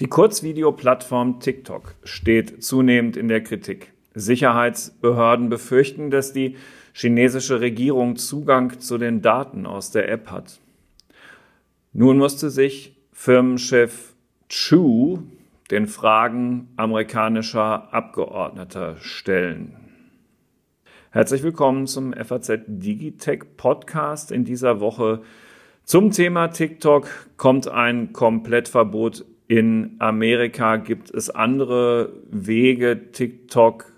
Die Kurzvideoplattform TikTok steht zunehmend in der Kritik. Sicherheitsbehörden befürchten, dass die chinesische Regierung Zugang zu den Daten aus der App hat. Nun musste sich Firmenchef Chu den Fragen amerikanischer Abgeordneter stellen. Herzlich willkommen zum FAZ Digitech Podcast. In dieser Woche zum Thema TikTok kommt ein Komplettverbot in Amerika. Gibt es andere Wege, TikTok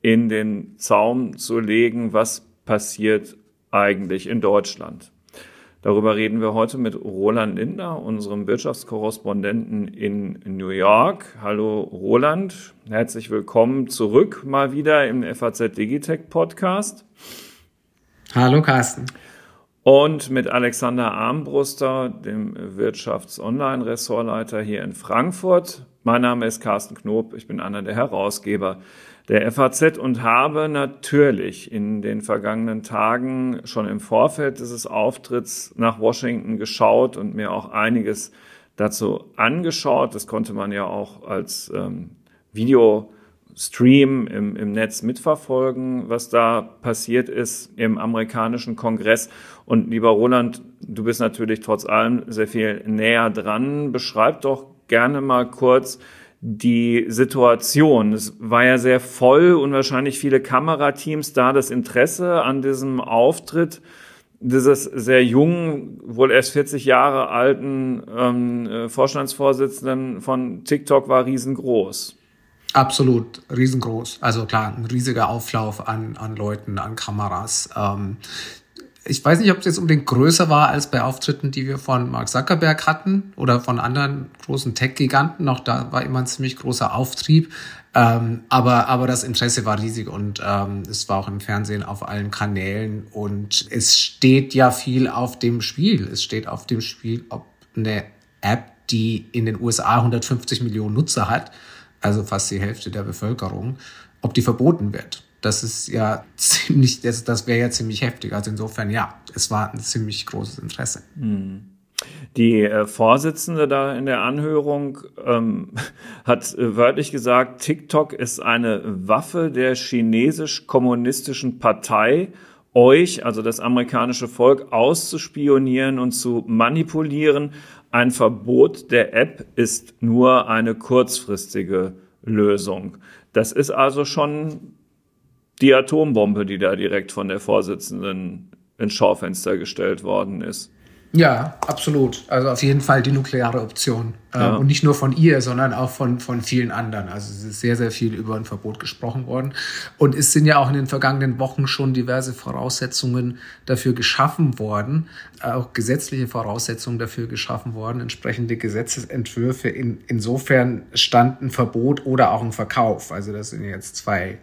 in den Zaum zu legen? Was passiert eigentlich in Deutschland? Darüber reden wir heute mit Roland Lindner, unserem Wirtschaftskorrespondenten in New York. Hallo Roland, herzlich willkommen zurück mal wieder im FAZ Digitech Podcast. Hallo Carsten. Und mit Alexander Armbruster, dem Wirtschafts-Online-Ressortleiter hier in Frankfurt. Mein Name ist Carsten Knob, ich bin einer der Herausgeber der FAZ und habe natürlich in den vergangenen Tagen schon im Vorfeld dieses Auftritts nach Washington geschaut und mir auch einiges dazu angeschaut. Das konnte man ja auch als ähm, Videostream im, im Netz mitverfolgen, was da passiert ist im amerikanischen Kongress. Und lieber Roland, du bist natürlich trotz allem sehr viel näher dran. Beschreib doch gerne mal kurz, die Situation. Es war ja sehr voll und wahrscheinlich viele Kamerateams da. Das Interesse an diesem Auftritt dieses sehr jungen, wohl erst 40 Jahre alten ähm, äh, Vorstandsvorsitzenden von TikTok war riesengroß. Absolut riesengroß. Also klar, ein riesiger Auflauf an, an Leuten, an Kameras. Ähm, ich weiß nicht, ob es jetzt unbedingt größer war als bei Auftritten, die wir von Mark Zuckerberg hatten oder von anderen großen Tech-Giganten. Auch da war immer ein ziemlich großer Auftrieb. Ähm, aber, aber das Interesse war riesig und ähm, es war auch im Fernsehen auf allen Kanälen und es steht ja viel auf dem Spiel. Es steht auf dem Spiel, ob eine App, die in den USA 150 Millionen Nutzer hat, also fast die Hälfte der Bevölkerung, ob die verboten wird das ist ja ziemlich, das, das wäre ja ziemlich heftig. Also insofern, ja, es war ein ziemlich großes Interesse. Hm. Die äh, Vorsitzende da in der Anhörung ähm, hat äh, wörtlich gesagt, TikTok ist eine Waffe der chinesisch-kommunistischen Partei, euch, also das amerikanische Volk, auszuspionieren und zu manipulieren. Ein Verbot der App ist nur eine kurzfristige Lösung. Das ist also schon die Atombombe, die da direkt von der Vorsitzenden ins Schaufenster gestellt worden ist. Ja, absolut. Also auf jeden Fall die nukleare Option. Ähm, ja. Und nicht nur von ihr, sondern auch von, von vielen anderen. Also es ist sehr, sehr viel über ein Verbot gesprochen worden. Und es sind ja auch in den vergangenen Wochen schon diverse Voraussetzungen dafür geschaffen worden, auch gesetzliche Voraussetzungen dafür geschaffen worden, entsprechende Gesetzesentwürfe. In, insofern stand ein Verbot oder auch ein Verkauf. Also das sind jetzt zwei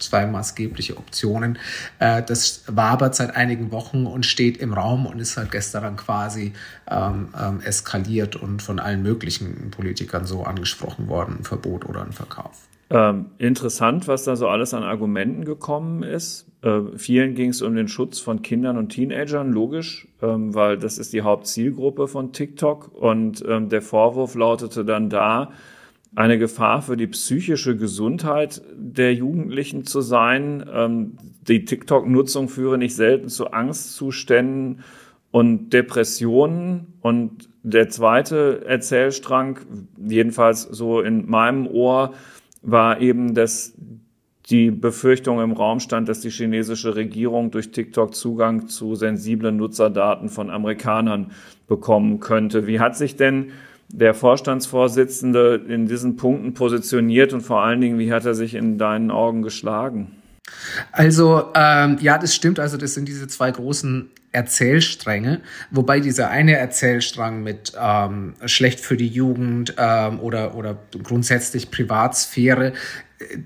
zwei maßgebliche Optionen. Äh, das wabert seit einigen Wochen und steht im Raum und ist halt gestern dann quasi ähm, ähm, eskaliert und von allen möglichen Politikern so angesprochen worden, ein Verbot oder ein Verkauf. Ähm, interessant, was da so alles an Argumenten gekommen ist. Äh, vielen ging es um den Schutz von Kindern und Teenagern, logisch, ähm, weil das ist die Hauptzielgruppe von TikTok. Und ähm, der Vorwurf lautete dann da, eine Gefahr für die psychische Gesundheit der Jugendlichen zu sein. Ähm, die TikTok-Nutzung führe nicht selten zu Angstzuständen und Depressionen. Und der zweite Erzählstrang, jedenfalls so in meinem Ohr, war eben, dass die Befürchtung im Raum stand, dass die chinesische Regierung durch TikTok Zugang zu sensiblen Nutzerdaten von Amerikanern bekommen könnte. Wie hat sich denn der Vorstandsvorsitzende in diesen Punkten positioniert und vor allen Dingen, wie hat er sich in deinen Augen geschlagen? Also ähm, ja, das stimmt. Also das sind diese zwei großen Erzählstränge, wobei dieser eine Erzählstrang mit ähm, schlecht für die Jugend ähm, oder oder grundsätzlich Privatsphäre,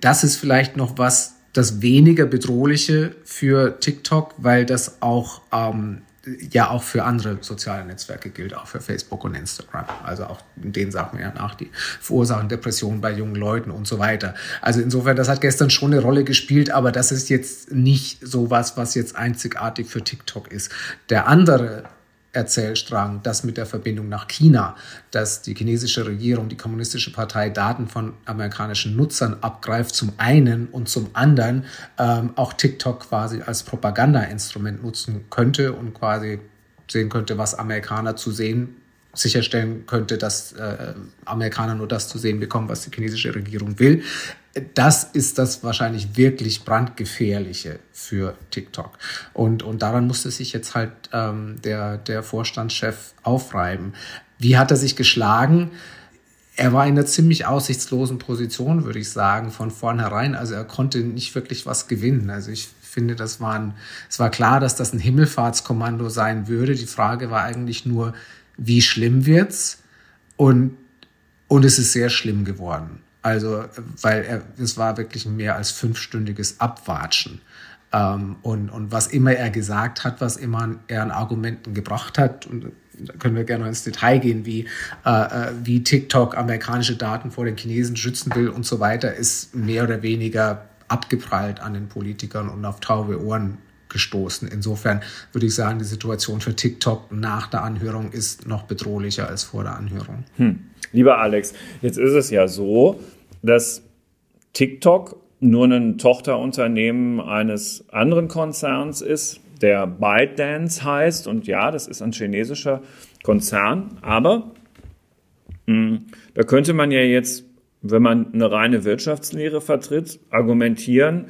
das ist vielleicht noch was das weniger bedrohliche für TikTok, weil das auch ähm, ja auch für andere soziale Netzwerke gilt, auch für Facebook und Instagram. Also auch in denen sagt man ja nach, die verursachen Depressionen bei jungen Leuten und so weiter. Also insofern, das hat gestern schon eine Rolle gespielt, aber das ist jetzt nicht so was, was jetzt einzigartig für TikTok ist. Der andere Erzählstrang, das mit der Verbindung nach China, dass die chinesische Regierung, die kommunistische Partei Daten von amerikanischen Nutzern abgreift, zum einen und zum anderen ähm, auch TikTok quasi als Propagandainstrument nutzen könnte und quasi sehen könnte, was Amerikaner zu sehen sicherstellen könnte, dass äh, Amerikaner nur das zu sehen bekommen, was die chinesische Regierung will. Das ist das wahrscheinlich wirklich brandgefährliche für TikTok. Und, und daran musste sich jetzt halt ähm, der, der Vorstandschef aufreiben. Wie hat er sich geschlagen? Er war in einer ziemlich aussichtslosen Position, würde ich sagen, von vornherein. Also er konnte nicht wirklich was gewinnen. Also ich finde, das war ein, es war klar, dass das ein Himmelfahrtskommando sein würde. Die Frage war eigentlich nur, wie schlimm wird's? Und, und es ist sehr schlimm geworden. Also, weil er, es war wirklich ein mehr als fünfstündiges Abwatschen. Ähm, und, und was immer er gesagt hat, was immer er an Argumenten gebracht hat, und da können wir gerne ins Detail gehen, wie, äh, äh, wie TikTok amerikanische Daten vor den Chinesen schützen will und so weiter, ist mehr oder weniger abgeprallt an den Politikern und auf taube Ohren gestoßen. Insofern würde ich sagen, die Situation für TikTok nach der Anhörung ist noch bedrohlicher als vor der Anhörung. Hm. Lieber Alex, jetzt ist es ja so, dass TikTok nur ein Tochterunternehmen eines anderen Konzerns ist, der ByteDance heißt. Und ja, das ist ein chinesischer Konzern. Aber mh, hm, da könnte man ja jetzt, wenn man eine reine Wirtschaftslehre vertritt, argumentieren,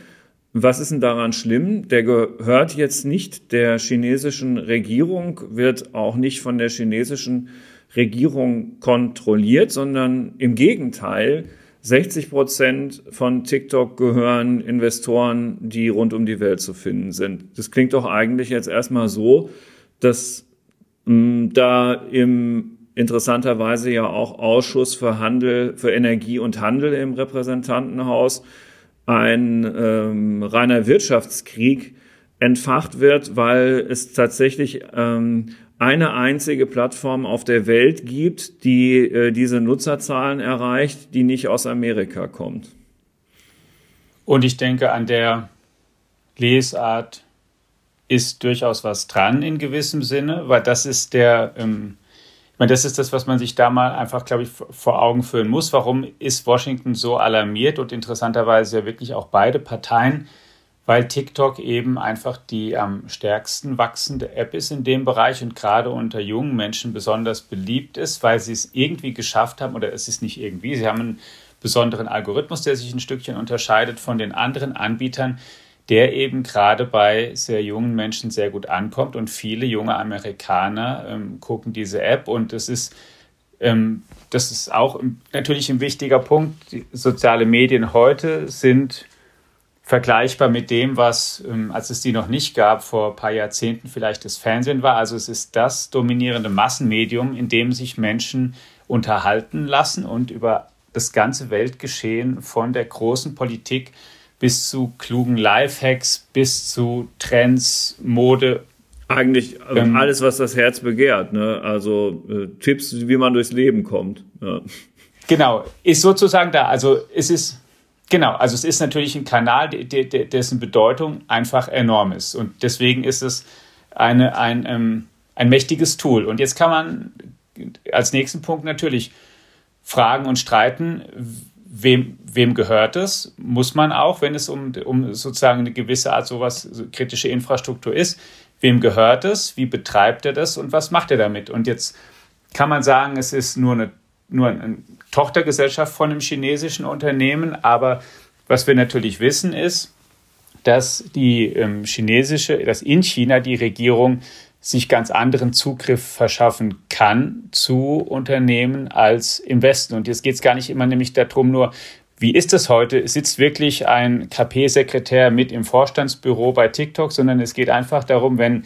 was ist denn daran schlimm? Der gehört jetzt nicht der chinesischen Regierung, wird auch nicht von der chinesischen Regierung kontrolliert, sondern im Gegenteil, 60 Prozent von TikTok gehören Investoren, die rund um die Welt zu finden sind. Das klingt doch eigentlich jetzt erstmal so, dass mh, mm, da im interessanterweise ja auch Ausschuss für Handel, für Energie und Handel im Repräsentantenhaus ein ähm, reiner Wirtschaftskrieg entfacht wird, weil es tatsächlich ähm, eine einzige Plattform auf der Welt gibt, die äh, diese Nutzerzahlen erreicht, die nicht aus Amerika kommt. Und ich denke, an der Lesart ist durchaus was dran in gewissem Sinne, weil das ist der ähm, ich meine, das ist das, was man sich da mal einfach, glaube ich, vor Augen führen muss. Warum ist Washington so alarmiert und interessanterweise ja wirklich auch beide Parteien? Weil TikTok eben einfach die am stärksten wachsende App ist in dem Bereich und gerade unter jungen Menschen besonders beliebt ist, weil sie es irgendwie geschafft haben, oder es ist nicht irgendwie, sie haben einen besonderen Algorithmus, der sich ein Stückchen unterscheidet von den anderen Anbietern, der eben gerade bei sehr jungen Menschen sehr gut ankommt. Und viele junge Amerikaner ähm, gucken diese App und das ist, ähm, das ist auch natürlich ein wichtiger Punkt. Die soziale Medien heute sind vergleichbar mit dem, was, ähm, als es die noch nicht gab, vor ein paar Jahrzehnten vielleicht das Fernsehen war. Also es ist das dominierende Massenmedium, in dem sich Menschen unterhalten lassen und über das ganze Weltgeschehen von der großen Politik bis zu klugen Lifehacks, bis zu Trends, Mode. Eigentlich also ähm, alles, was das Herz begehrt. Ne? Also äh, Tipps, wie man durchs Leben kommt. Ja. Genau, ist sozusagen da. Also es ist Genau, also es ist natürlich ein Kanal, dessen Bedeutung einfach enorm ist. Und deswegen ist es eine, ein, ähm, ein mächtiges Tool. Und jetzt kann man als nächsten Punkt natürlich fragen und streiten, wem, wem gehört es? Muss man auch, wenn es um, um sozusagen eine gewisse Art sowas, so kritische Infrastruktur ist, wem gehört es? Wie betreibt er das und was macht er damit? Und jetzt kann man sagen, es ist nur eine, nur eine Tochtergesellschaft von einem chinesischen Unternehmen, aber was wir natürlich wissen ist, dass die ähm, chinesische, dass in China die Regierung sich ganz anderen Zugriff verschaffen kann zu Unternehmen als im Westen. Und jetzt geht es gar nicht immer nämlich darum, nur wie ist das heute? Sitzt wirklich ein KP-Sekretär mit im Vorstandsbüro bei TikTok, sondern es geht einfach darum, wenn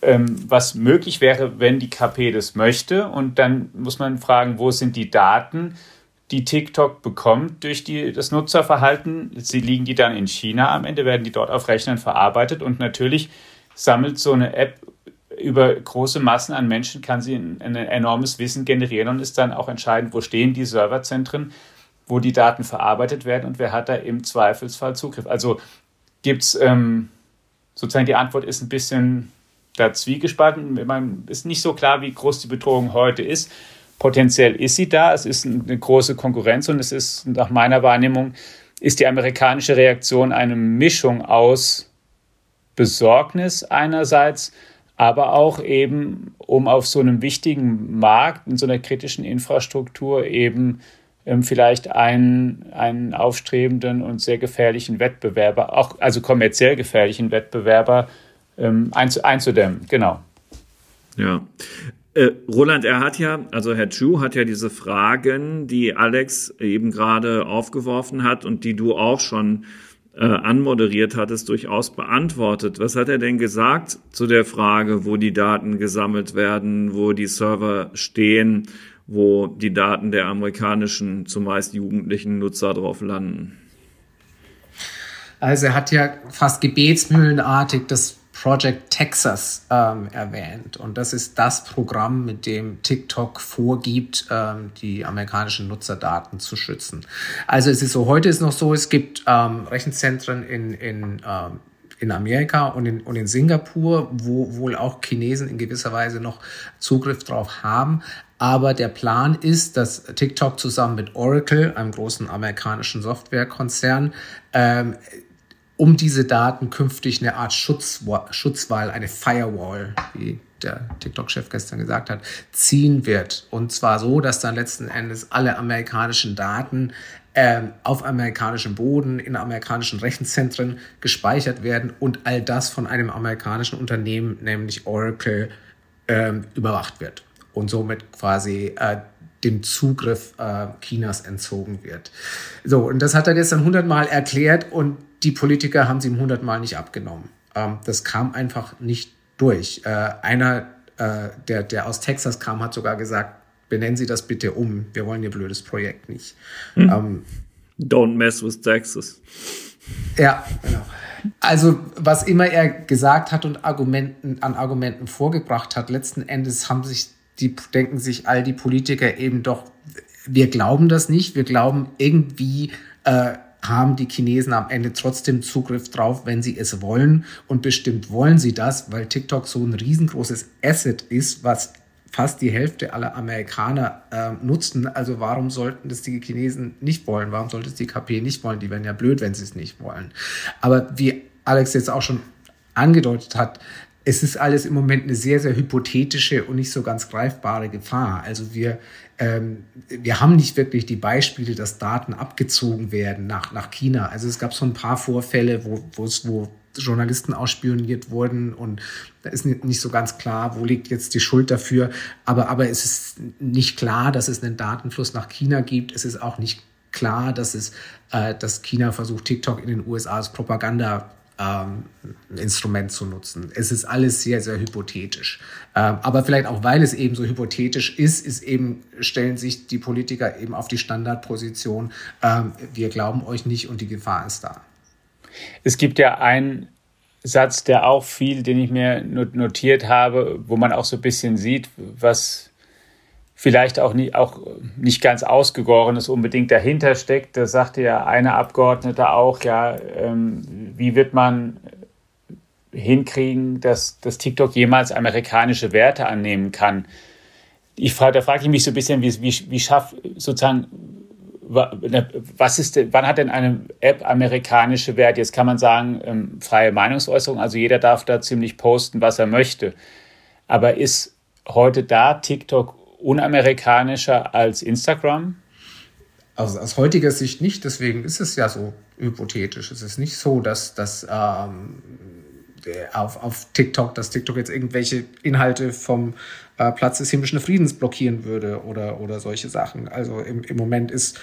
ähm, was möglich wäre, wenn die KP das möchte. Und dann muss man fragen, wo sind die Daten, die TikTok bekommt durch die, das Nutzerverhalten? Sie liegen die dann in China am Ende, werden die dort auf Rechnern verarbeitet und natürlich sammelt so eine App über große Massen an Menschen kann sie ein, ein, enormes Wissen generieren und ist dann auch entscheidend, wo stehen die Serverzentren, wo die Daten verarbeitet werden und wer hat da im Zweifelsfall Zugriff. Also gibt es ähm, sozusagen die Antwort ist ein bisschen da zwiegespalten. Man ist nicht so klar, wie groß die Bedrohung heute ist. Potenziell ist sie da, es ist eine große Konkurrenz und es ist nach meiner Wahrnehmung ist die amerikanische Reaktion eine Mischung aus Besorgnis einerseits, aber auch eben, um auf so einem wichtigen Markt, in so einer kritischen Infrastruktur eben ähm, vielleicht einen, einen aufstrebenden und sehr gefährlichen Wettbewerber, auch also kommerziell gefährlichen Wettbewerber ähm, einzudämmen. Genau. Ja. Äh, Roland, er hat ja, also Herr Chu hat ja diese Fragen, die Alex eben gerade aufgeworfen hat und die du auch schon äh, anmoderiert hattest, durchaus beantwortet. Was hat er denn gesagt zu der Frage, wo die Daten gesammelt werden, wo die Server stehen, wo die Daten der amerikanischen, zumeist jugendlichen Nutzer drauf landen? Also er hat ja fast gebetsmühlenartig das Project Texas ähm, erwähnt. Und das ist das Programm, mit dem TikTok vorgibt, ähm, die amerikanischen Nutzerdaten zu schützen. Also es ist so, heute ist noch so, es gibt ähm, Rechenzentren in, in ähm, in Amerika und in, und in Singapur, wo wohl auch Chinesen in gewisser Weise noch Zugriff drauf haben. Aber der Plan ist, dass TikTok zusammen mit Oracle, einem großen amerikanischen Softwarekonzern, ähm, um diese Daten künftig eine Art Schutzwall, Schutzwall eine Firewall, wie der TikTok-Chef gestern gesagt hat, ziehen wird. Und zwar so, dass dann letzten Endes alle amerikanischen Daten äh, auf amerikanischem Boden, in amerikanischen Rechenzentren gespeichert werden und all das von einem amerikanischen Unternehmen, nämlich Oracle, äh, überwacht wird. Und somit quasi äh, dem Zugriff äh, Chinas entzogen wird. So, und das hat er gestern hundertmal erklärt und die Politiker haben sie ihm hundertmal nicht abgenommen. Ähm, das kam einfach nicht durch. Äh, einer, äh, der, der aus Texas kam, hat sogar gesagt, benennen Sie das bitte um. Wir wollen Ihr blödes Projekt nicht. Hm. Ähm, Don't mess with Texas. Ja, genau. Also, was immer er gesagt hat und Argumenten, an Argumenten vorgebracht hat, letzten Endes haben sich die, denken sich all die Politiker eben doch, wir glauben das nicht, wir glauben irgendwie, äh, haben die Chinesen am Ende trotzdem Zugriff drauf, wenn sie es wollen. Und bestimmt wollen sie das, weil TikTok so ein riesengroßes Asset ist, was fast die Hälfte aller Amerikaner äh, nutzen. Also warum sollten das die Chinesen nicht wollen? Warum sollte es die KP nicht wollen? Die wären ja blöd, wenn sie es nicht wollen. Aber wie Alex jetzt auch schon angedeutet hat, es ist alles im Moment eine sehr, sehr hypothetische und nicht so ganz greifbare Gefahr. Also wir, ähm, wir haben nicht wirklich die Beispiele, dass Daten abgezogen werden nach, nach China. Also es gab so ein paar Vorfälle, wo, wo Journalisten ausspioniert wurden und da ist nicht so ganz klar, wo liegt jetzt die Schuld dafür. Aber, aber es ist nicht klar, dass es einen Datenfluss nach China gibt. Es ist auch nicht klar, dass es, äh, dass China versucht, TikTok in den USA als Propaganda ähm, Instrument zu nutzen. Es ist alles sehr, sehr hypothetisch. Ähm, aber vielleicht auch, weil es eben so hypothetisch ist, ist eben, stellen sich die Politiker eben auf die Standardposition, ähm, wir glauben euch nicht und die Gefahr ist da. Es gibt ja einen Satz, der auch viel, den ich mir notiert habe, wo man auch so ein bisschen sieht, was vielleicht auch nicht, auch nicht ganz ausgegorenes unbedingt dahinter steckt. Da sagte ja eine Abgeordnete auch, ja, ähm, wie wird man hinkriegen, dass, dass TikTok jemals amerikanische Werte annehmen kann? Ich frage, da frage ich mich so ein bisschen, wie, wie, wie schafft sozusagen, was ist wann hat denn eine App amerikanische Werte? Jetzt kann man sagen, ähm, freie Meinungsäußerung, also jeder darf da ziemlich posten, was er möchte. Aber ist heute da TikTok unamerikanischer als Instagram? Also aus heutiger Sicht nicht, deswegen ist es ja so hypothetisch. Es ist nicht so, dass, dass ähm, auf, auf TikTok, dass TikTok jetzt irgendwelche Inhalte vom äh, Platz des himmlischen Friedens blockieren würde oder, oder solche Sachen. Also im, im Moment ist,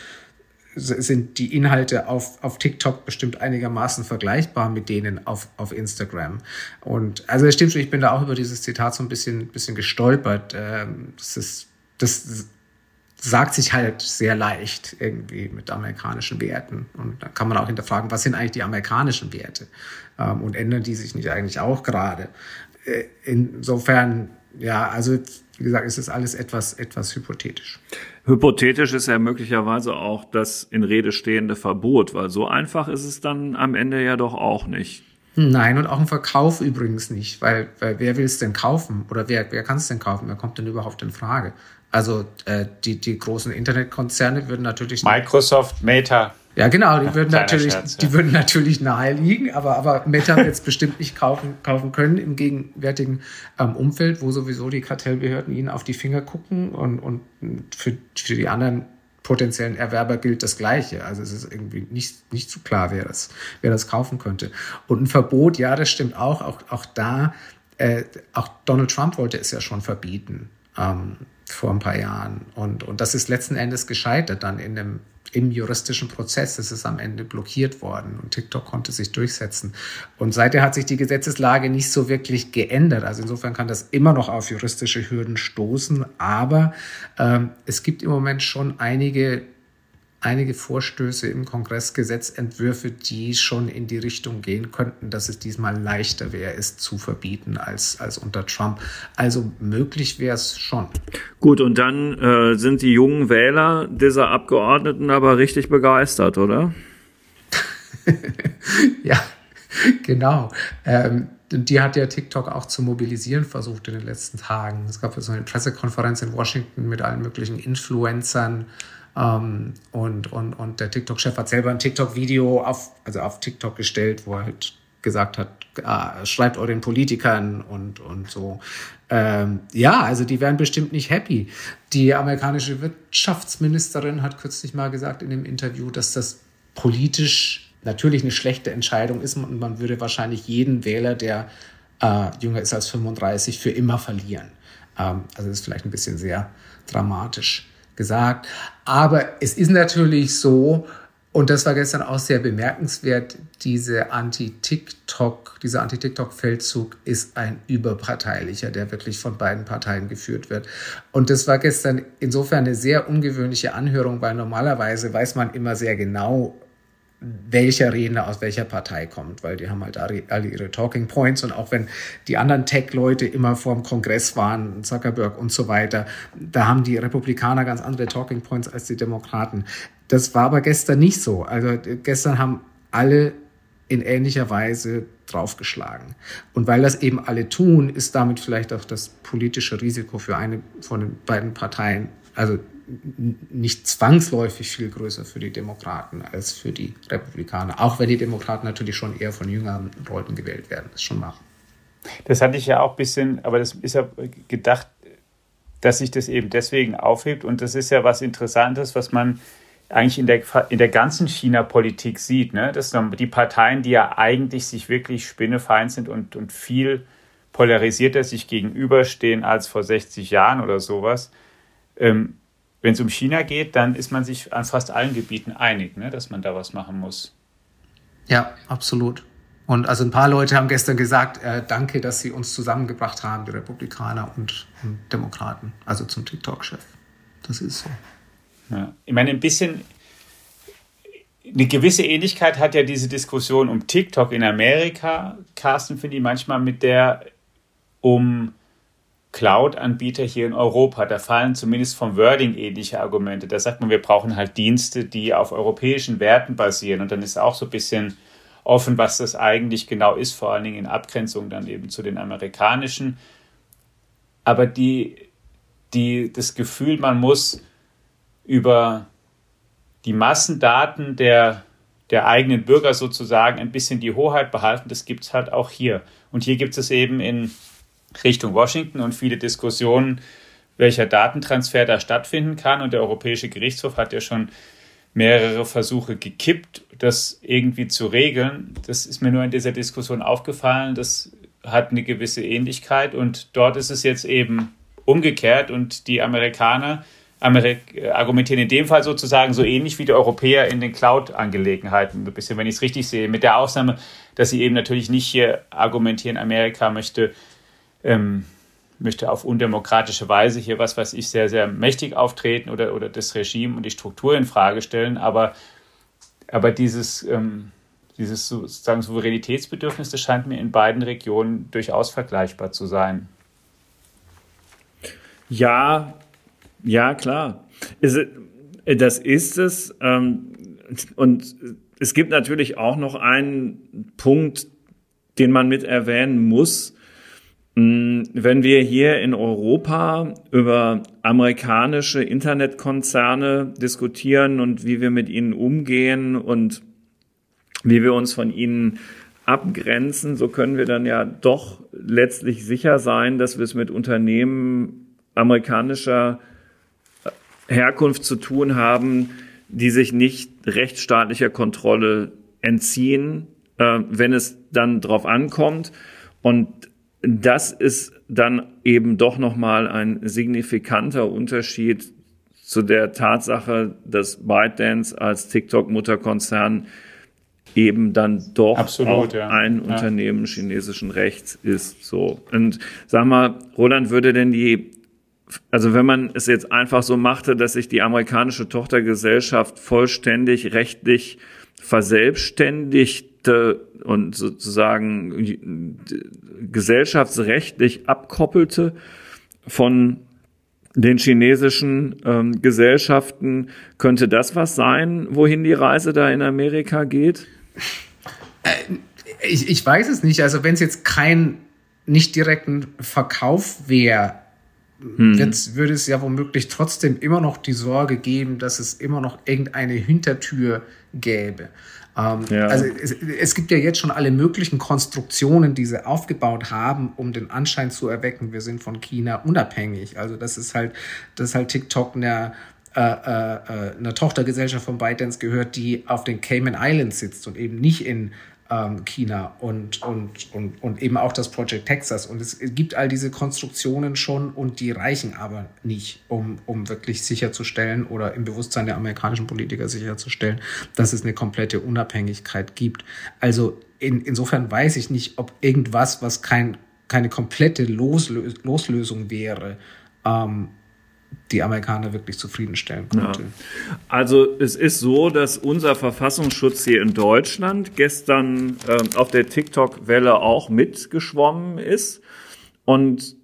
sind die Inhalte auf, auf TikTok bestimmt einigermaßen vergleichbar mit denen auf, auf Instagram. Und also es stimmt schon, ich bin da auch über dieses Zitat so ein bisschen, bisschen gestolpert. Ähm, das ist, das sagt sich halt sehr leicht irgendwie mit amerikanischen Werten. Und da kann man auch hinterfragen, was sind eigentlich die amerikanischen Werte? Ähm, und ändern die sich nicht eigentlich auch gerade? Äh, insofern, ja, also wie gesagt, ist es alles etwas, etwas hypothetisch. Hypothetisch ist ja möglicherweise auch das in Rede stehende Verbot, weil so einfach ist es dann am Ende ja doch auch nicht. Nein, und auch ein Verkauf übrigens nicht, weil, weil wer will es denn kaufen? Oder wer, wer kann es denn kaufen? Wer kommt denn überhaupt in Frage? Also äh, die, die großen Internetkonzerne würden natürlich. Microsoft, Meta. Ja, genau, die würden natürlich, Scherz, ja. die würden natürlich nahe liegen, aber, aber Meta wird es bestimmt nicht kaufen, kaufen können im gegenwärtigen ähm, Umfeld, wo sowieso die Kartellbehörden ihnen auf die Finger gucken und, und für, für die anderen potenziellen Erwerber gilt das Gleiche. Also es ist irgendwie nicht, nicht so klar, wer das, wer das kaufen könnte. Und ein Verbot, ja, das stimmt auch. Auch, auch da, äh, auch Donald Trump wollte es ja schon verbieten ähm, vor ein paar Jahren. Und, und das ist letzten Endes gescheitert dann in dem im juristischen Prozess. Es ist am Ende blockiert worden und TikTok konnte sich durchsetzen. Und seither hat sich die Gesetzeslage nicht so wirklich geändert. Also insofern kann das immer noch auf juristische Hürden stoßen. Aber ähm, es gibt im Moment schon einige einige Vorstöße im Kongress, Gesetzentwürfe, die schon in die Richtung gehen könnten, dass es diesmal leichter wäre, es zu verbieten als, als unter Trump. Also möglich wäre es schon. Gut, und dann äh, sind die jungen Wähler dieser Abgeordneten aber richtig begeistert, oder? ja, genau. Ähm, die hat ja TikTok auch zu mobilisieren versucht in den letzten Tagen. Es gab ja so eine Pressekonferenz in Washington mit allen möglichen Influencern, ähm, und, und, und der TikTok-Chef hat selber ein TikTok-Video auf, also auf TikTok gestellt, wo er halt gesagt hat, äh, schreibt euren Politikern und, und so. Ähm, ja, also die wären bestimmt nicht happy. Die amerikanische Wirtschaftsministerin hat kürzlich mal gesagt in dem Interview, dass das politisch natürlich eine schlechte Entscheidung ist und man würde wahrscheinlich jeden Wähler, der äh, jünger ist als 35, für immer verlieren. Ähm, also das ist vielleicht ein bisschen sehr dramatisch gesagt. Aber es ist natürlich so, und das war gestern auch sehr bemerkenswert, diese Anti-TikTok, dieser Anti-TikTok-Feldzug ist ein überparteilicher, der wirklich von beiden Parteien geführt wird. Und das war gestern insofern eine sehr ungewöhnliche Anhörung, weil normalerweise weiß man immer sehr genau, welcher Redner aus welcher Partei kommt, weil die haben halt alle ihre Talking Points und auch wenn die anderen Tech-Leute immer vor dem Kongress waren, Zuckerberg und so weiter, da haben die Republikaner ganz andere Talking Points als die Demokraten. Das war aber gestern nicht so. Also gestern haben alle in ähnlicher Weise draufgeschlagen. Und weil das eben alle tun, ist damit vielleicht auch das politische Risiko für eine von den beiden Parteien, also nicht zwangsläufig viel größer für die Demokraten als für die Republikaner. Auch wenn die Demokraten natürlich schon eher von jüngeren Leuten gewählt werden. Das schon wahr. Das hatte ich ja auch ein bisschen, aber das ist ja gedacht, dass sich das eben deswegen aufhebt. Und das ist ja was Interessantes, was man eigentlich in der, in der ganzen China-Politik sieht. Ne? Dass die Parteien, die ja eigentlich sich wirklich spinnefeind sind und, und viel polarisierter sich gegenüberstehen als vor 60 Jahren oder sowas, ähm, wenn es um China geht, dann ist man sich an fast allen Gebieten einig, ne, dass man da was machen muss. Ja, absolut. Und also ein paar Leute haben gestern gesagt, äh, danke, dass sie uns zusammengebracht haben, die Republikaner und, und Demokraten, also zum TikTok-Chef. Das ist so. Ja. Ich meine, ein bisschen, eine gewisse Ähnlichkeit hat ja diese Diskussion um TikTok in Amerika, Carsten, finde ich manchmal mit der um Cloud-Anbieter hier in Europa. Da fallen zumindest vom Wording ähnliche Argumente. Da sagt man, wir brauchen halt Dienste, die auf europäischen Werten basieren. Und dann ist auch so ein bisschen offen, was das eigentlich genau ist, vor allen Dingen in Abgrenzung dann eben zu den amerikanischen. Aber die, die, das Gefühl, man muss über die Massendaten der, der eigenen Bürger sozusagen ein bisschen die Hoheit behalten, das gibt es halt auch hier. Und hier gibt es eben in Richtung Washington und viele Diskussionen, welcher Datentransfer da stattfinden kann. Und der Europäische Gerichtshof hat ja schon mehrere Versuche gekippt, das irgendwie zu regeln. Das ist mir nur in dieser Diskussion aufgefallen. Das hat eine gewisse Ähnlichkeit und dort ist es jetzt eben umgekehrt und die Amerikaner Amerik argumentieren in dem Fall sozusagen so ähnlich wie die Europäer in den Cloud-Angelegenheiten. Ein bisschen, wenn ich es richtig sehe, mit der Ausnahme, dass sie eben natürlich nicht hier argumentieren, Amerika möchte ähm, möchte auf undemokratische Weise hier was weiß ich sehr, sehr mächtig auftreten oder, oder das Regime und die Struktur in Frage stellen. Aber, aber dieses, ähm, dieses sozusagen Souveränitätsbedürfnis, das scheint mir in beiden Regionen durchaus vergleichbar zu sein. Ja, ja, klar. Das ist es. Ähm, und es gibt natürlich auch noch einen Punkt, den man mit erwähnen muss, wenn wir hier in Europa über amerikanische Internetkonzerne diskutieren und wie wir mit ihnen umgehen und wie wir uns von ihnen abgrenzen, so können wir dann ja doch letztlich sicher sein, dass wir es mit Unternehmen amerikanischer Herkunft zu tun haben, die sich nicht rechtsstaatlicher Kontrolle entziehen, äh, wenn es dann drauf ankommt. Und das ist dann eben doch nochmal ein signifikanter Unterschied zu der Tatsache, dass ByteDance als TikTok-Mutterkonzern eben dann doch Absolut, ja. ein ja. Unternehmen chinesischen Rechts ist. So. Und sag mal, Roland, würde denn die, also wenn man es jetzt einfach so machte, dass sich die amerikanische Tochtergesellschaft vollständig rechtlich verselbstständigte und sozusagen gesellschaftsrechtlich abkoppelte von den chinesischen ähm, Gesellschaften, könnte das was sein, wohin die Reise da in Amerika geht? Äh, ich, ich weiß es nicht. Also wenn es jetzt kein nicht direkten Verkauf wäre, hm. würde es ja womöglich trotzdem immer noch die Sorge geben, dass es immer noch irgendeine Hintertür gäbe. Ähm, ja. Also es, es, gibt ja jetzt schon alle möglichen Konstruktionen, die sie aufgebaut haben, um den Anschein zu erwecken, wir sind von China unabhängig. Also das ist halt, das ist halt TikTok eine äh, äh, äh, einer Tochtergesellschaft von ByteDance gehört, die auf den Cayman Islands sitzt und eben nicht in ähm, China und, und, und, und eben auch das Project Texas. Und es gibt all diese Konstruktionen schon und die reichen aber nicht, um, um wirklich sicherzustellen oder im Bewusstsein der amerikanischen Politiker sicherzustellen, dass es eine komplette Unabhängigkeit gibt. Also in, insofern weiß ich nicht, ob irgendwas, was kein, keine komplette Loslö Loslösung wäre, ähm, die Amerikaner wirklich zufriedenstellen konnte. Ja. Also es ist so, dass unser Verfassungsschutz hier in Deutschland gestern äh, auf der TikTok-Welle auch mitgeschwommen ist und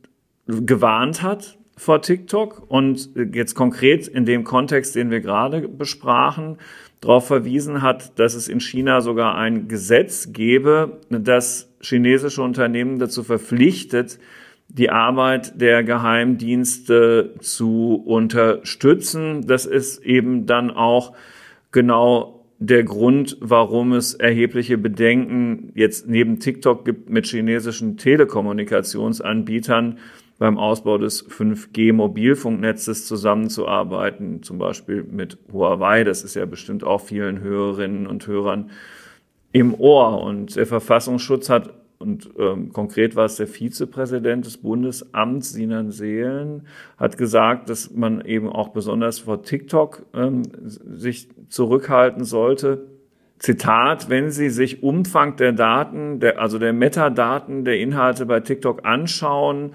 gewarnt hat vor TikTok und jetzt konkret in dem Kontext, den wir gerade besprachen, darauf verwiesen hat, dass es in China sogar ein Gesetz gebe, das chinesische Unternehmen dazu verpflichtet, die Arbeit der Geheimdienste zu unterstützen. Das ist eben dann auch genau der Grund, warum es erhebliche Bedenken jetzt neben TikTok gibt mit chinesischen Telekommunikationsanbietern beim Ausbau des 5G-Mobilfunknetzes zusammenzuarbeiten, zum Beispiel mit Huawei. Das ist ja bestimmt auch vielen Hörerinnen und Hörern im Ohr. Und der Verfassungsschutz hat und ähm, konkret war es der Vizepräsident des Bundesamts, Sinan Seelen, hat gesagt, dass man eben auch besonders vor TikTok ähm, sich zurückhalten sollte. Zitat, wenn Sie sich Umfang der Daten, der, also der Metadaten der Inhalte bei TikTok anschauen,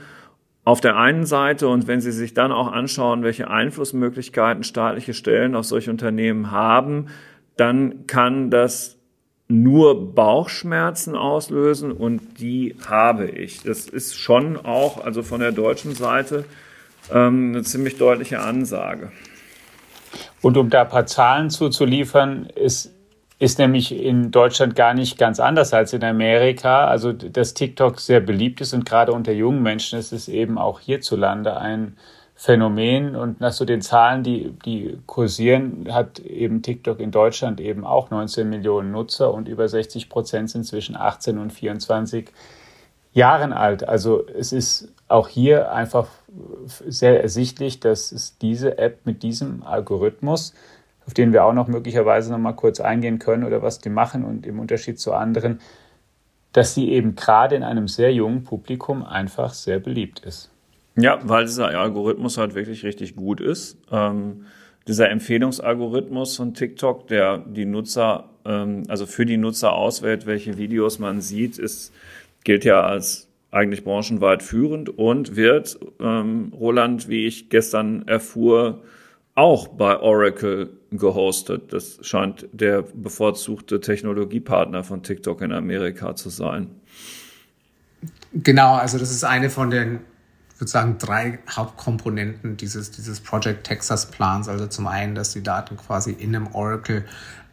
auf der einen Seite und wenn Sie sich dann auch anschauen, welche Einflussmöglichkeiten staatliche Stellen auf solche Unternehmen haben, dann kann das nur Bauchschmerzen auslösen und die habe ich. Das ist schon auch, also von der deutschen Seite, ähm, eine ziemlich deutliche Ansage. Und um da ein paar Zahlen zuzuliefern, ist, ist nämlich in Deutschland gar nicht ganz anders als in Amerika. Also, dass TikTok sehr beliebt ist und gerade unter jungen Menschen ist es eben auch hierzulande ein Phänomen und nach so den Zahlen, die, die kursieren, hat eben TikTok in Deutschland eben auch 19 Millionen Nutzer und über 60 Prozent sind zwischen 18 und 24 Jahren alt. Also es ist auch hier einfach sehr ersichtlich, dass es diese App mit diesem Algorithmus, auf den wir auch noch möglicherweise noch mal kurz eingehen können oder was die machen und im Unterschied zu anderen, dass sie eben gerade in einem sehr jungen Publikum einfach sehr beliebt ist. Ja, weil dieser Algorithmus halt wirklich richtig gut ist. Ähm, dieser Empfehlungsalgorithmus von TikTok, der die Nutzer, ähm, also für die Nutzer auswählt, welche Videos man sieht, ist, gilt ja als eigentlich branchenweit führend und wird, ähm, Roland, wie ich gestern erfuhr, auch bei Oracle gehostet. Das scheint der bevorzugte Technologiepartner von TikTok in Amerika zu sein. Genau, also das ist eine von den ich würde sagen, drei Hauptkomponenten dieses, dieses Project Texas Plans. Also zum einen, dass die Daten quasi in einem Oracle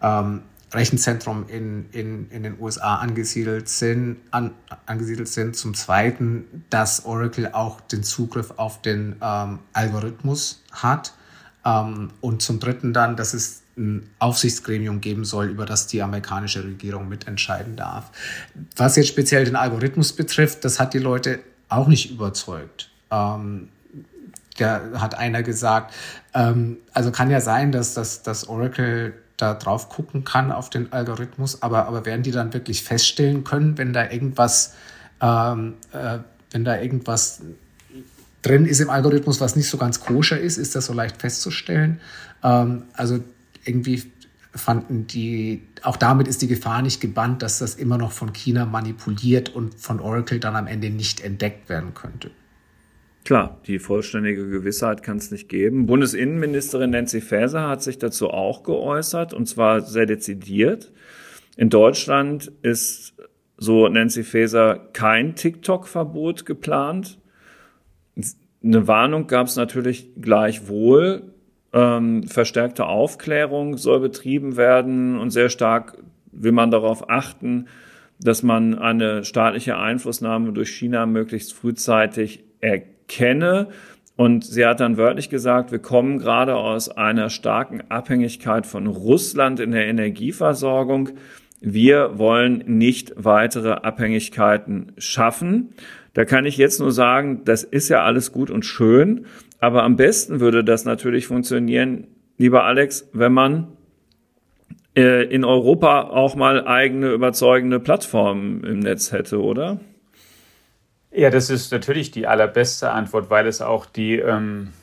ähm, Rechenzentrum in, in, in den USA angesiedelt sind, an, angesiedelt sind. Zum Zweiten, dass Oracle auch den Zugriff auf den ähm, Algorithmus hat. Ähm, und zum Dritten dann, dass es ein Aufsichtsgremium geben soll, über das die amerikanische Regierung mitentscheiden darf. Was jetzt speziell den Algorithmus betrifft, das hat die Leute auch nicht überzeugt. Ähm, da hat einer gesagt, ähm, also kann ja sein, dass, dass, dass Oracle da drauf gucken kann auf den Algorithmus, aber, aber werden die dann wirklich feststellen können, wenn da irgendwas, ähm, äh, wenn da irgendwas drin ist im Algorithmus, was nicht so ganz koscher ist, ist das so leicht festzustellen. Ähm, also irgendwie fanden die, auch damit ist die Gefahr nicht gebannt, dass das immer noch von China manipuliert und von Oracle dann am Ende nicht entdeckt werden könnte. Klar, die vollständige Gewissheit kann es nicht geben. Bundesinnenministerin Nancy Faeser hat sich dazu auch geäußert, und zwar sehr dezidiert. In Deutschland ist, so Nancy Faeser, kein TikTok-Verbot geplant. Eine Warnung gab es natürlich gleichwohl. Ähm, verstärkte Aufklärung soll betrieben werden und sehr stark will man darauf achten, dass man eine staatliche Einflussnahme durch China möglichst frühzeitig erkenne. Und sie hat dann wörtlich gesagt, wir kommen gerade aus einer starken Abhängigkeit von Russland in der Energieversorgung. Wir wollen nicht weitere Abhängigkeiten schaffen. Da kann ich jetzt nur sagen, das ist ja alles gut und schön, aber am besten würde das natürlich funktionieren, lieber Alex, wenn man äh, in Europa auch mal eigene überzeugende Plattformen im Netz hätte, oder? Ja, das ist natürlich die allerbeste Antwort, weil es auch die, ähm,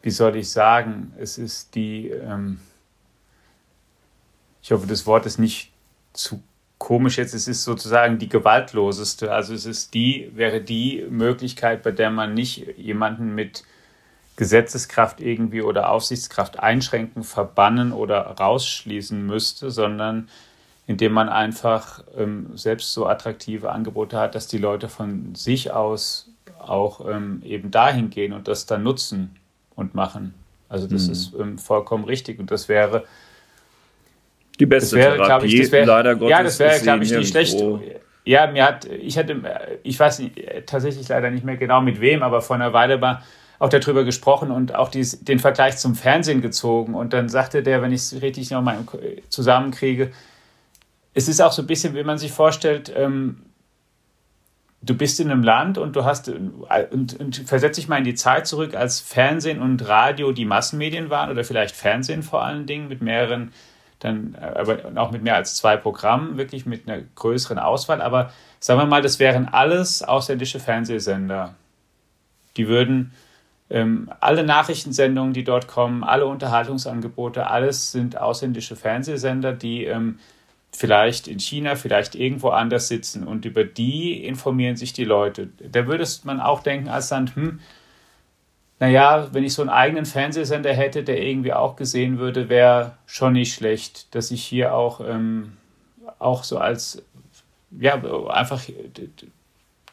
wie soll ich sagen, es ist die, ähm, ich hoffe, das Wort ist nicht zu komisch jetzt, es ist sozusagen die gewaltloseste. Also es ist die, wäre die Möglichkeit, bei der man nicht jemanden mit Gesetzeskraft irgendwie oder Aufsichtskraft einschränken, verbannen oder rausschließen müsste, sondern indem man einfach ähm, selbst so attraktive Angebote hat, dass die Leute von sich aus auch ähm, eben dahin gehen und das dann nutzen und machen. Also das mhm. ist ähm, vollkommen richtig und das wäre die beste wäre, Therapie, ich, das wäre, leider Gottes. Ja, das wäre, glaube ich, nicht schlecht. Ja, mir hat, ich hatte, ich weiß nicht, tatsächlich leider nicht mehr genau mit wem, aber vor einer Weile war auch darüber gesprochen und auch dies, den Vergleich zum Fernsehen gezogen. Und dann sagte der, wenn ich es richtig nochmal zusammenkriege, es ist auch so ein bisschen, wie man sich vorstellt, ähm, du bist in einem Land und du hast, und, und versetze dich mal in die Zeit zurück, als Fernsehen und Radio die Massenmedien waren oder vielleicht Fernsehen vor allen Dingen mit mehreren dann äh, aber auch mit mehr als zwei Programmen, wirklich mit einer größeren Auswahl. Aber sagen wir mal, das wären alles ausländische Fernsehsender. Die würden ähm, alle Nachrichtensendungen, die dort kommen, alle Unterhaltungsangebote, alles sind ausländische Fernsehsender, die ähm, vielleicht in China, vielleicht irgendwo anders sitzen und über die informieren sich die Leute. Da würde man auch denken als Land, hm, naja, wenn ich so einen eigenen Fernsehsender hätte, der irgendwie auch gesehen würde, wäre schon nicht schlecht, dass ich hier auch, ähm, auch so als, ja, einfach,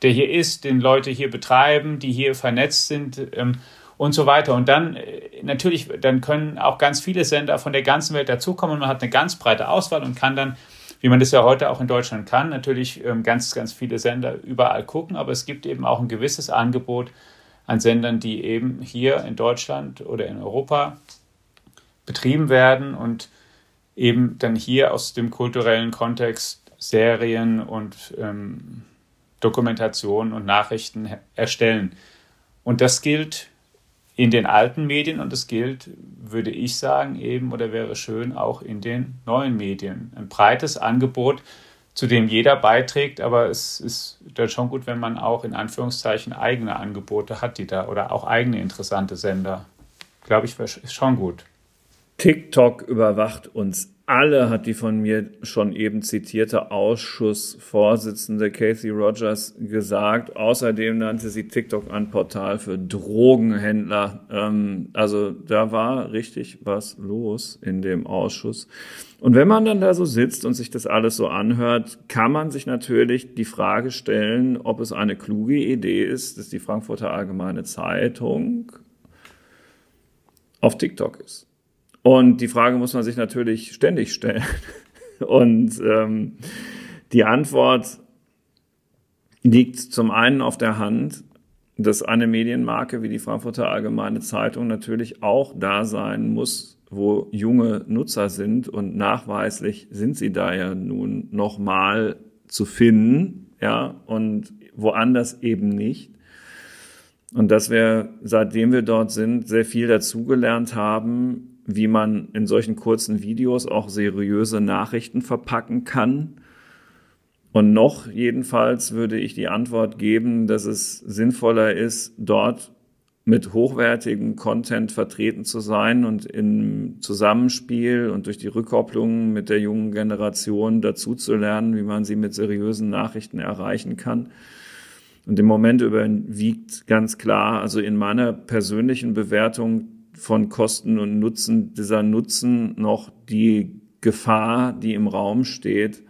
der hier ist, den Leute hier betreiben, die hier vernetzt sind ähm, und so weiter. Und dann äh, natürlich, dann können auch ganz viele Sender von der ganzen Welt dazukommen und man hat eine ganz breite Auswahl und kann dann, wie man das ja heute auch in Deutschland kann, natürlich ähm, ganz, ganz viele Sender überall gucken, aber es gibt eben auch ein gewisses Angebot, an Sendern, die eben hier in Deutschland oder in Europa betrieben werden und eben dann hier aus dem kulturellen Kontext Serien und ähm, Dokumentationen und Nachrichten erstellen. Und das gilt in den alten Medien und das gilt, würde ich sagen, eben oder wäre schön auch in den neuen Medien. Ein breites Angebot zu dem jeder beiträgt, aber es ist dann schon gut, wenn man auch in Anführungszeichen eigene Angebote hat, die da oder auch eigene interessante Sender. Glaube ich, ist schon gut. TikTok überwacht uns alle, hat die von mir schon eben zitierte Ausschussvorsitzende Kathy Rogers gesagt. Außerdem nannte sie TikTok ein Portal für Drogenhändler. Ähm, also da war richtig was los in dem Ausschuss. Und wenn man dann da so sitzt und sich das alles so anhört, kann man sich natürlich die Frage stellen, ob es eine kluge Idee ist, dass die Frankfurter Allgemeine Zeitung auf TikTok ist. Und die Frage muss man sich natürlich ständig stellen. Und ähm, die Antwort liegt zum einen auf der Hand, dass eine Medienmarke wie die Frankfurter Allgemeine Zeitung natürlich auch da sein muss, wo junge Nutzer sind und nachweislich sind sie da ja nun nochmal zu finden, ja, und woanders eben nicht. Und dass wir, seitdem wir dort sind, sehr viel dazugelernt haben, wie man in solchen kurzen Videos auch seriöse Nachrichten verpacken kann. Und noch jedenfalls würde ich die Antwort geben, dass es sinnvoller ist, dort mit hochwertigem Content vertreten zu sein und im Zusammenspiel und durch die Rückkopplung mit der jungen Generation dazu zu lernen, wie man sie mit seriösen Nachrichten erreichen kann. Und im Moment überwiegt ganz klar, also in meiner persönlichen Bewertung von Kosten und Nutzen, dieser Nutzen noch die Gefahr, die im Raum steht.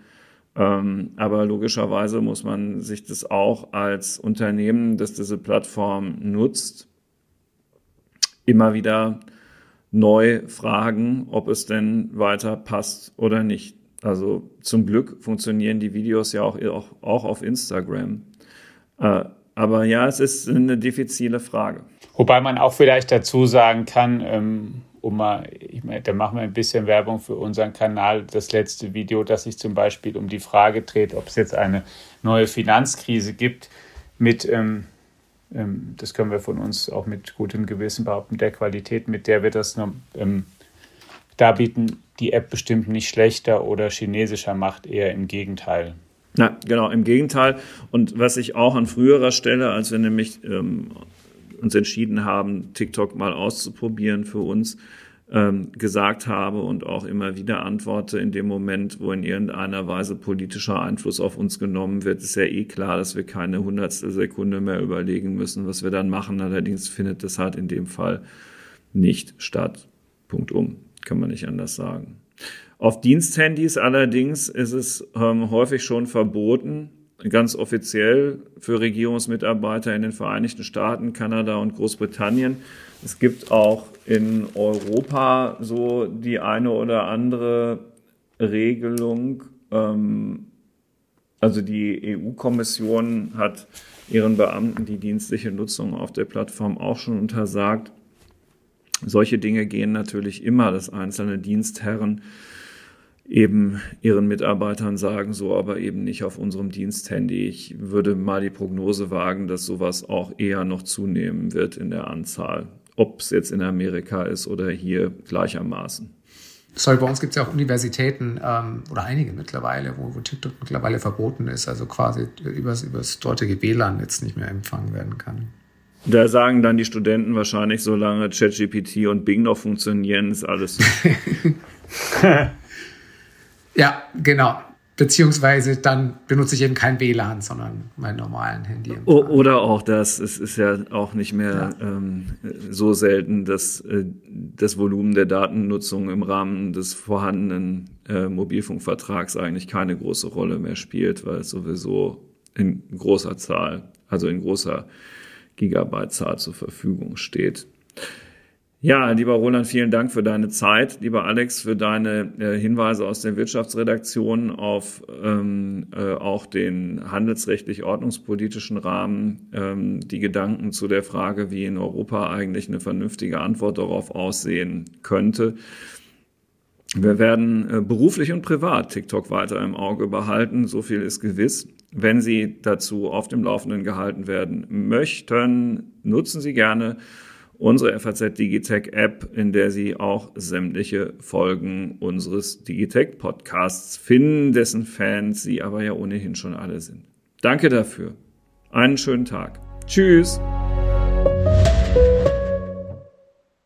Ähm, aber logischerweise muss man sich das auch als Unternehmen, das diese Plattform nutzt, immer wieder neu fragen, ob es denn weiter passt oder nicht. Also zum Glück funktionieren die Videos ja auch, auch, auch auf Instagram. Äh, aber ja, es ist eine diffizile Frage. Wobei man auch vielleicht dazu sagen kann, ähm, um mal, ich meine, da machen wir ein bisschen Werbung für unseren Kanal. Das letzte Video, das sich zum Beispiel um die Frage dreht, ob es jetzt eine neue Finanzkrise gibt, mit, ähm, ähm, das können wir von uns auch mit gutem Gewissen behaupten, der Qualität, mit der wir das ähm, darbieten, die App bestimmt nicht schlechter oder chinesischer macht, eher im Gegenteil. Na, genau, im Gegenteil. Und was ich auch an früherer Stelle, als wir nämlich ähm, uns entschieden haben, TikTok mal auszuprobieren für uns, ähm, gesagt habe und auch immer wieder antworte in dem Moment, wo in irgendeiner Weise politischer Einfluss auf uns genommen wird, ist ja eh klar, dass wir keine hundertstel Sekunde mehr überlegen müssen, was wir dann machen. Allerdings findet das halt in dem Fall nicht statt. Punkt um. Kann man nicht anders sagen. Auf Diensthandys allerdings ist es ähm, häufig schon verboten, ganz offiziell für Regierungsmitarbeiter in den Vereinigten Staaten, Kanada und Großbritannien. Es gibt auch in Europa so die eine oder andere Regelung. Ähm, also die EU-Kommission hat ihren Beamten die dienstliche Nutzung auf der Plattform auch schon untersagt. Solche Dinge gehen natürlich immer, dass einzelne Dienstherren eben ihren Mitarbeitern sagen, so aber eben nicht auf unserem Diensthandy. Ich würde mal die Prognose wagen, dass sowas auch eher noch zunehmen wird in der Anzahl, ob es jetzt in Amerika ist oder hier gleichermaßen. Sorry, bei uns gibt es ja auch Universitäten ähm, oder einige mittlerweile, wo, wo TikTok mittlerweile verboten ist, also quasi übers, übers dortige WLAN jetzt nicht mehr empfangen werden kann. Da sagen dann die Studenten wahrscheinlich, solange ChatGPT und Bing noch funktionieren, ist alles. Ja, genau. Beziehungsweise dann benutze ich eben kein WLAN, sondern mein normalen Handy. Oder auch das, es ist ja auch nicht mehr ja. ähm, so selten, dass äh, das Volumen der Datennutzung im Rahmen des vorhandenen äh, Mobilfunkvertrags eigentlich keine große Rolle mehr spielt, weil es sowieso in großer Zahl, also in großer Gigabyte-Zahl zur Verfügung steht. Ja, lieber Roland, vielen Dank für deine Zeit. Lieber Alex, für deine äh, Hinweise aus der Wirtschaftsredaktion auf ähm, äh, auch den handelsrechtlich-ordnungspolitischen Rahmen, ähm, die Gedanken zu der Frage, wie in Europa eigentlich eine vernünftige Antwort darauf aussehen könnte. Wir werden äh, beruflich und privat TikTok weiter im Auge behalten. So viel ist gewiss. Wenn Sie dazu auf dem Laufenden gehalten werden möchten, nutzen Sie gerne unsere FAZ Digitech App, in der Sie auch sämtliche Folgen unseres Digitech Podcasts finden, dessen Fans Sie aber ja ohnehin schon alle sind. Danke dafür. Einen schönen Tag. Tschüss.